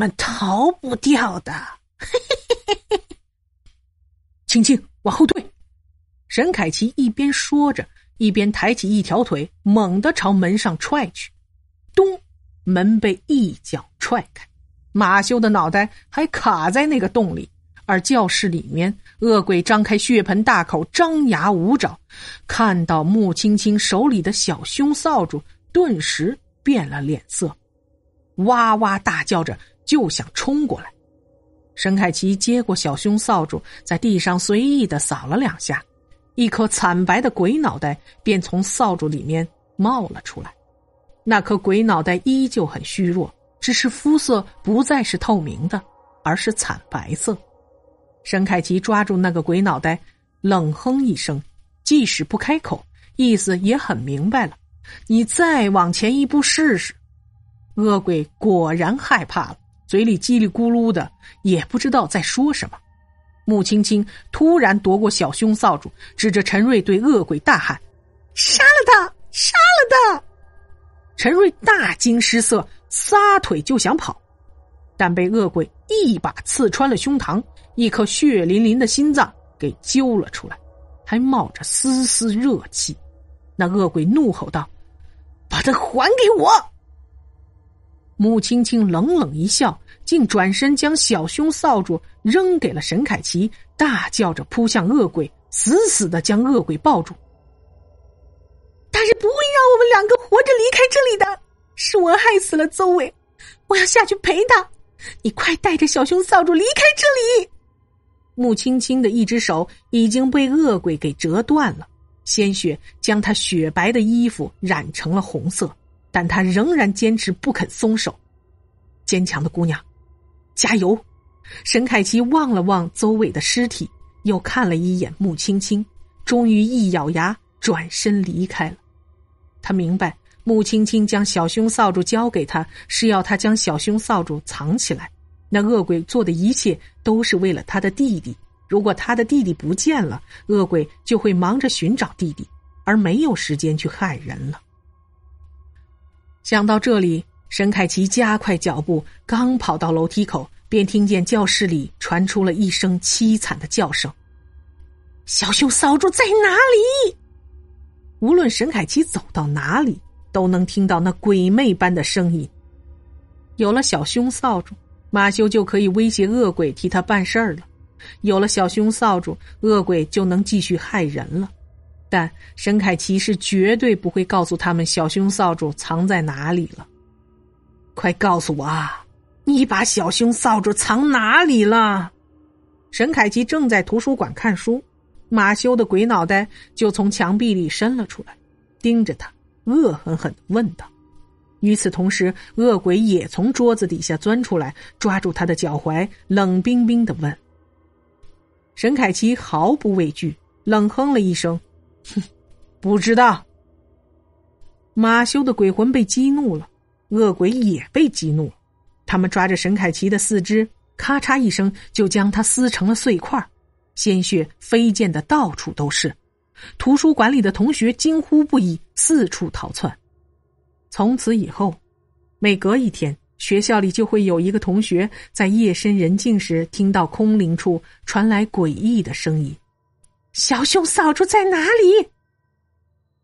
们逃不掉的！青青，往后退！沈凯奇一边说着，一边抬起一条腿，猛地朝门上踹去。咚！门被一脚踹开，马修的脑袋还卡在那个洞里。而教室里面，恶鬼张开血盆大口，张牙舞爪，看到穆青青手里的小凶扫帚，顿时变了脸色，哇哇大叫着。就想冲过来，沈凯奇接过小凶扫帚，在地上随意的扫了两下，一颗惨白的鬼脑袋便从扫帚里面冒了出来。那颗鬼脑袋依旧很虚弱，只是肤色不再是透明的，而是惨白色。沈凯奇抓住那个鬼脑袋，冷哼一声，即使不开口，意思也很明白了：你再往前一步试试。恶鬼果然害怕了。嘴里叽里咕噜的，也不知道在说什么。穆青青突然夺过小胸扫帚，指着陈瑞对恶鬼大喊：“杀了他！杀了他！”陈瑞大惊失色，撒腿就想跑，但被恶鬼一把刺穿了胸膛，一颗血淋淋的心脏给揪了出来，还冒着丝丝热气。那恶鬼怒吼道：“把他还给我！”穆青青冷冷一笑，竟转身将小胸扫帚扔给了沈凯奇，大叫着扑向恶鬼，死死的将恶鬼抱住。他是不会让我们两个活着离开这里的，是我害死了邹伟，我要下去陪他。你快带着小胸扫帚离开这里。穆青青的一只手已经被恶鬼给折断了，鲜血将他雪白的衣服染成了红色。但他仍然坚持不肯松手，坚强的姑娘，加油！沈凯奇望了望邹伟的尸体，又看了一眼穆青青，终于一咬牙转身离开了。他明白，穆青青将小凶扫帚交给他，是要他将小凶扫帚藏起来。那恶鬼做的一切都是为了他的弟弟。如果他的弟弟不见了，恶鬼就会忙着寻找弟弟，而没有时间去害人了。想到这里，沈凯奇加快脚步，刚跑到楼梯口，便听见教室里传出了一声凄惨的叫声：“小熊扫帚在哪里？”无论沈凯奇走到哪里，都能听到那鬼魅般的声音。有了小熊扫帚，马修就可以威胁恶鬼替他办事儿了；有了小熊扫帚，恶鬼就能继续害人了。但沈凯奇是绝对不会告诉他们小凶扫帚藏在哪里了。快告诉我啊，你把小凶扫帚藏哪里了？沈凯奇正在图书馆看书，马修的鬼脑袋就从墙壁里伸了出来，盯着他，恶狠狠的问道。与此同时，恶鬼也从桌子底下钻出来，抓住他的脚踝，冷冰冰的问。沈凯奇毫不畏惧，冷哼了一声。哼，不知道。马修的鬼魂被激怒了，恶鬼也被激怒了。他们抓着沈凯奇的四肢，咔嚓一声就将他撕成了碎块，鲜血飞溅的到处都是。图书馆里的同学惊呼不已，四处逃窜。从此以后，每隔一天，学校里就会有一个同学在夜深人静时听到空灵处传来诡异的声音。小熊扫帚在哪里？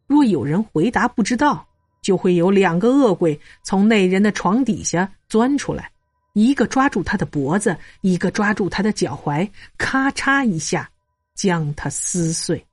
若有人回答不知道，就会有两个恶鬼从那人的床底下钻出来，一个抓住他的脖子，一个抓住他的脚踝，咔嚓一下，将他撕碎。